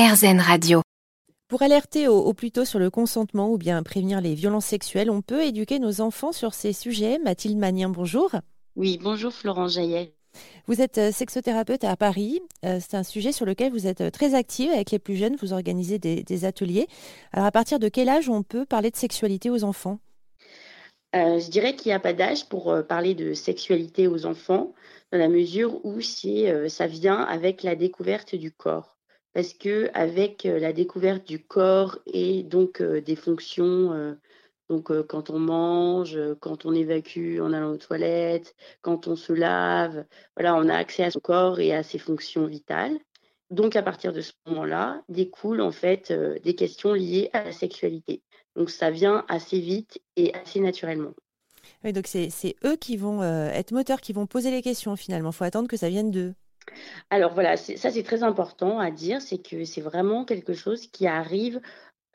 RZN Radio. Pour alerter au, au, plus tôt sur le consentement ou bien prévenir les violences sexuelles, on peut éduquer nos enfants sur ces sujets. Mathilde Magnien, bonjour. Oui, bonjour Florence Jaillet. Vous êtes euh, sexothérapeute à Paris. Euh, c'est un sujet sur lequel vous êtes euh, très active avec les plus jeunes. Vous organisez des, des ateliers. Alors, à partir de quel âge on peut parler de sexualité aux enfants? Euh, je dirais qu'il n'y a pas d'âge pour euh, parler de sexualité aux enfants, dans la mesure où euh, ça vient avec la découverte du corps. Parce que avec la découverte du corps et donc des fonctions, donc quand on mange, quand on évacue en allant aux toilettes, quand on se lave, voilà, on a accès à son corps et à ses fonctions vitales. Donc à partir de ce moment-là, découlent en fait des questions liées à la sexualité. Donc ça vient assez vite et assez naturellement. Oui, donc c'est eux qui vont euh, être moteurs, qui vont poser les questions finalement. Il faut attendre que ça vienne d'eux. Alors voilà, ça c'est très important à dire, c'est que c'est vraiment quelque chose qui arrive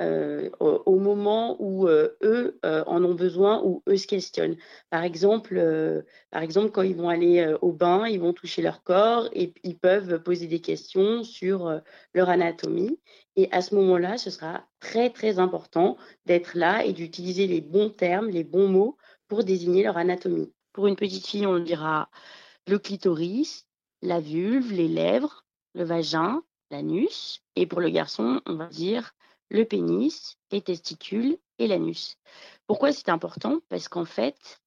euh, au, moment où euh, eux euh, en ont besoin ou eux se questionnent. Par exemple, par exemple, quand ils vont aller au bain, ils vont toucher leur corps et ils peuvent poser des questions sur leur anatomie. Et à ce moment-là, ce sera très très important d'être là et d'utiliser les bons termes, les bons mots pour désigner leur anatomie. Pour une petite fille, on dira le clitoris, la vulve, les lèvres, le vagin, l'anus. Et pour le garçon, on va dire le pénis, les testicules et l'anus. Pourquoi c'est important? Parce qu'en fait,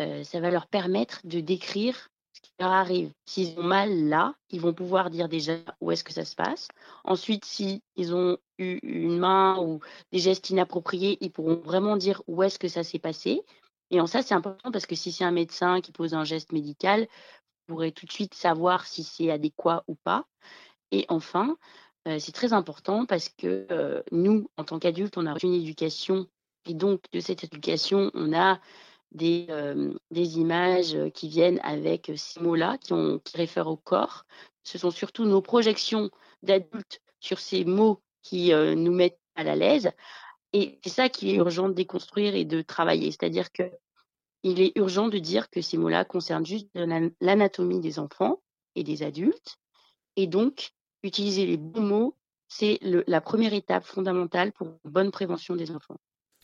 euh, ça va leur permettre de décrire ce qui leur arrive. S'ils ont mal là, ils vont pouvoir dire déjà où est-ce que ça se passe. Ensuite, s'ils ont eu une main ou des gestes inappropriés, ils pourront vraiment dire où est-ce que ça s'est passé. Et en ça, c'est important parce que si c'est un médecin qui pose un geste médical, pourrez tout de suite savoir si c'est adéquat ou pas. Et enfin, euh, c'est très important parce que euh, nous, en tant qu'adultes, on a reçu une éducation et donc de cette éducation, on a des, euh, des images qui viennent avec ces mots-là, qui, qui réfèrent au corps. Ce sont surtout nos projections d'adultes sur ces mots qui nous mettent à la l'aise. Et c'est ça qui est urgent de déconstruire et de travailler. C'est-à-dire que il est urgent de dire que ces mots-là concernent juste l'anatomie des enfants et des adultes. Et donc, utiliser les bons mots, c'est la première étape fondamentale pour une bonne prévention des enfants.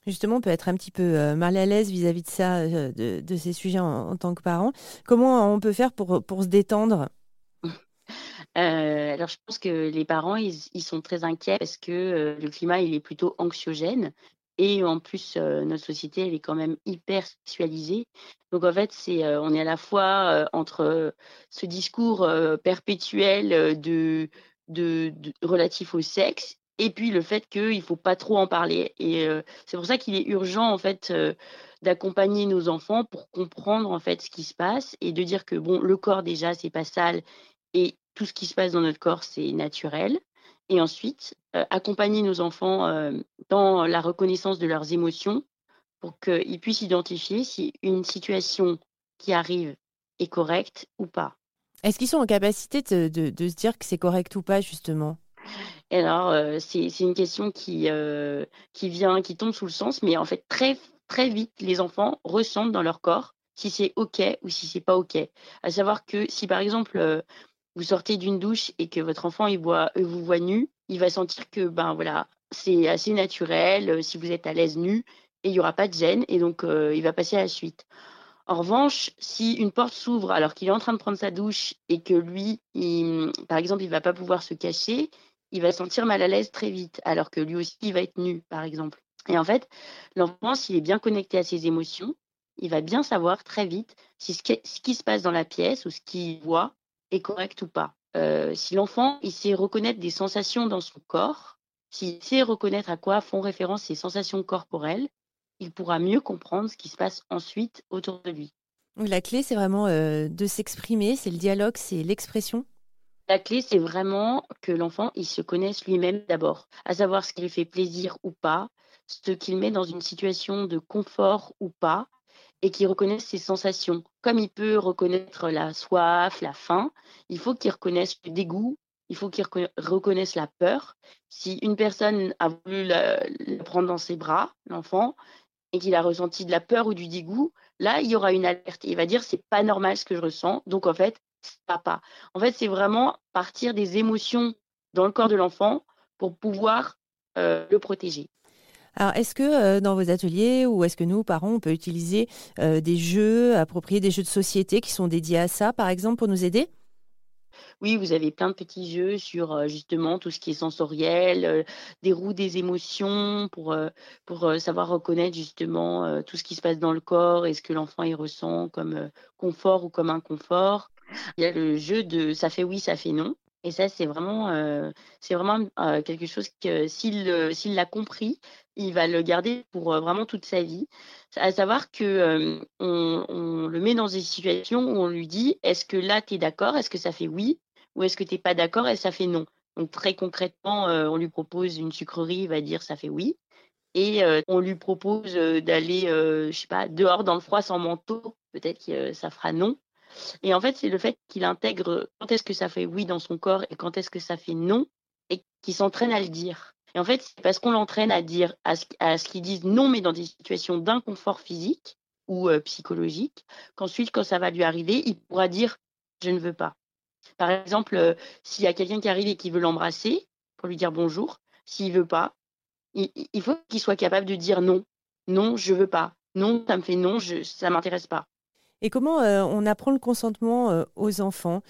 Justement, on peut être un petit peu euh, mal à l'aise vis-à-vis de ça, euh, de, de, ces sujets en, en, tant que parent. Comment on peut faire pour, pour se détendre? Euh, alors, je pense que les parents, ils, ils sont très inquiets parce que le climat, il est plutôt anxiogène. Et en plus, notre société, elle est quand même hyper sexualisée. Donc, en fait, c'est, on est à la fois entre ce discours perpétuel de, de, de, relatif au sexe et puis le fait qu'il ne faut pas trop en parler. Et c'est pour ça qu'il est urgent en fait d'accompagner nos enfants pour comprendre en fait ce qui se passe et de dire que bon, le corps déjà c'est pas sale et tout ce qui se passe dans notre corps c'est naturel. Et ensuite accompagner nos enfants euh, dans la reconnaissance de leurs émotions pour qu'ils puissent identifier si une situation qui arrive est correcte ou pas. Est-ce qu'ils sont en capacité de, de, de se dire que c'est correct ou pas justement? Alors, euh, c'est une question qui, euh, qui vient, qui tombe sous le sens, mais en fait, très, très vite, les enfants ressentent dans leur corps si c'est OK ou si c'est pas OK. À savoir que si, par exemple, euh, vous sortez d'une douche et que votre enfant il voit, euh, vous voit nu, il va sentir que, ben voilà, c'est assez naturel, euh, si vous êtes à l'aise nu, et il n'y aura pas de gêne, et donc euh, il va passer à la suite. En revanche, si une porte s'ouvre alors qu'il est en train de prendre sa douche et que lui, par exemple, il va pas pouvoir se cacher, il va se sentir mal à l'aise très vite, alors que lui aussi, il va être nu, par exemple. Et en fait, l'enfant, s'il est bien connecté à ses émotions, il va bien savoir très vite si ce qui se passe dans la pièce ou ce qu'il voit est correct ou pas. Euh, si l'enfant, il sait reconnaître des sensations dans son corps, s'il sait reconnaître à quoi font référence ses sensations corporelles, il pourra mieux comprendre ce qui se passe ensuite autour de lui. La clé, c'est vraiment euh, de s'exprimer, c'est le dialogue, c'est l'expression la clé, c'est vraiment que l'enfant, il se connaisse lui-même d'abord, à savoir ce qui lui fait plaisir ou pas, ce qu'il met dans une situation de confort ou pas, et qu'il reconnaisse ses sensations. Comme il peut reconnaître la soif, la faim, il faut qu'il reconnaisse le dégoût, il faut qu'il reconnaisse la peur. Si une personne a voulu la prendre dans ses bras, l'enfant, et qu'il a ressenti de la peur ou du dégoût, là, il y aura une alerte. Il va dire, c'est pas normal ce que je ressens. Donc, en fait, papa. En fait, c'est vraiment partir des émotions dans le corps de l'enfant pour pouvoir le protéger. Alors, est-ce que dans vos ateliers ou est-ce que nous, parents, on peut utiliser des jeux appropriés, des jeux de société qui sont dédiés à ça, par exemple, pour nous aider? Oui, vous avez plein de petits jeux sur justement tout ce qui est sensoriel, des roues des émotions pour, pour savoir reconnaître justement tout ce qui se passe dans le corps et ce que l'enfant y ressent comme confort ou comme inconfort. Il y a le jeu de ça fait oui, ça fait non. Et ça, c'est vraiment, c'est vraiment quelque chose que s'il s'il l'a compris, il va le garder pour vraiment toute sa vie. À savoir que on, le met dans des situations où on lui dit est-ce que là tu es d'accord? Est-ce que ça fait oui? Ou est-ce que tu n'es pas d'accord et ça fait non? Donc très concrètement, on lui propose une sucrerie, il va dire ça fait oui. Et on lui propose d'aller, je sais pas, dehors dans le froid sans manteau, peut-être que ça fera non. Et en fait, c'est le fait qu'il intègre quand est-ce que ça fait oui dans son corps et quand est-ce que ça fait non, et qu'il s'entraîne à le dire. Et en fait, c'est parce qu'on l'entraîne à dire à ce, qu'il dise non, mais dans des situations d'inconfort physique ou euh, psychologique, qu'ensuite, quand ça va lui arriver, il pourra dire je ne veux pas. Par exemple, euh, s'il y a quelqu'un qui arrive et qui veut l'embrasser pour lui dire bonjour, s'il veut pas, il, faut qu'il soit capable de dire non, non, je veux pas, non, ça me fait non, je, ça m'intéresse pas. Et comment euh, on apprend le consentement aux enfants?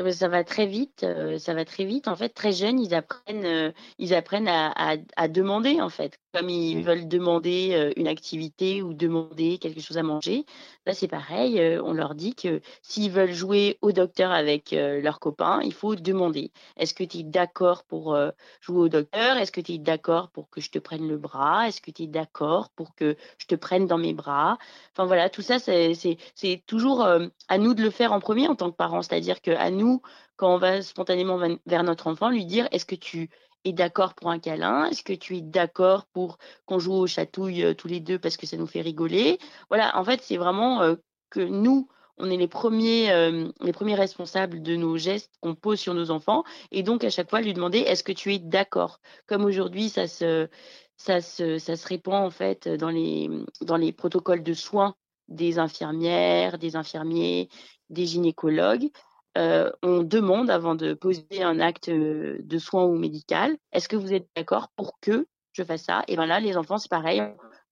Eh ben, ça va très vite, euh, ça va très vite. En fait, très jeunes, ils apprennent, euh, ils apprennent à, à, demander en fait, comme ils veulent demander euh, une activité ou demander quelque chose à manger. Là, c'est pareil. on leur dit que s'ils veulent jouer au docteur avec leurs copains, il faut demander. Est-ce que tu es d'accord pour jouer au docteur? Est-ce que tu es d'accord pour que je te prenne le bras? Est-ce que tu es d'accord pour que je te prenne dans mes bras? Enfin voilà, tout ça, c'est toujours à nous de le faire en premier en tant que parents. C'est-à-dire qu'à nous quand on va spontanément vers notre enfant, lui dire est-ce que tu es d'accord pour un câlin? Est-ce que tu es d'accord pour qu'on joue aux chatouilles euh, tous les deux parce que ça nous fait rigoler? Voilà, en fait, c'est vraiment euh, que nous, on est les premiers, euh, les premiers responsables de nos gestes qu'on pose sur nos enfants. Et donc, à chaque fois, lui demander est-ce que tu es d'accord? Comme aujourd'hui, ça se, ça, se, ça répand en fait dans les, dans les protocoles de soins des infirmières, des infirmiers, des gynécologues. Euh, on demande avant de poser un acte euh, de soin ou médical, est-ce que vous êtes d'accord pour que je fasse ça? Et bien là, les enfants, c'est pareil.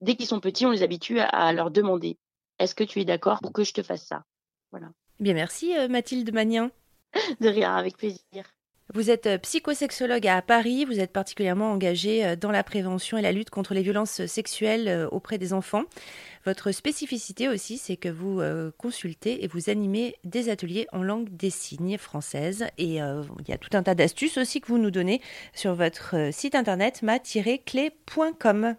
Dès qu'ils sont petits, on les habitue à, leur demander, est-ce que tu es d'accord pour que je te fasse ça? Voilà. Bien, merci euh, Mathilde Magnin. de rien, avec plaisir. Vous êtes psychosexologue à Paris, vous êtes particulièrement engagé dans la prévention et la lutte contre les violences sexuelles auprès des enfants. Votre spécificité aussi, c'est que vous euh, consultez et vous animez des ateliers en langue des signes française. Et euh, il y a tout un tas d'astuces aussi que vous nous donnez sur votre euh, site internet ma-clé.com.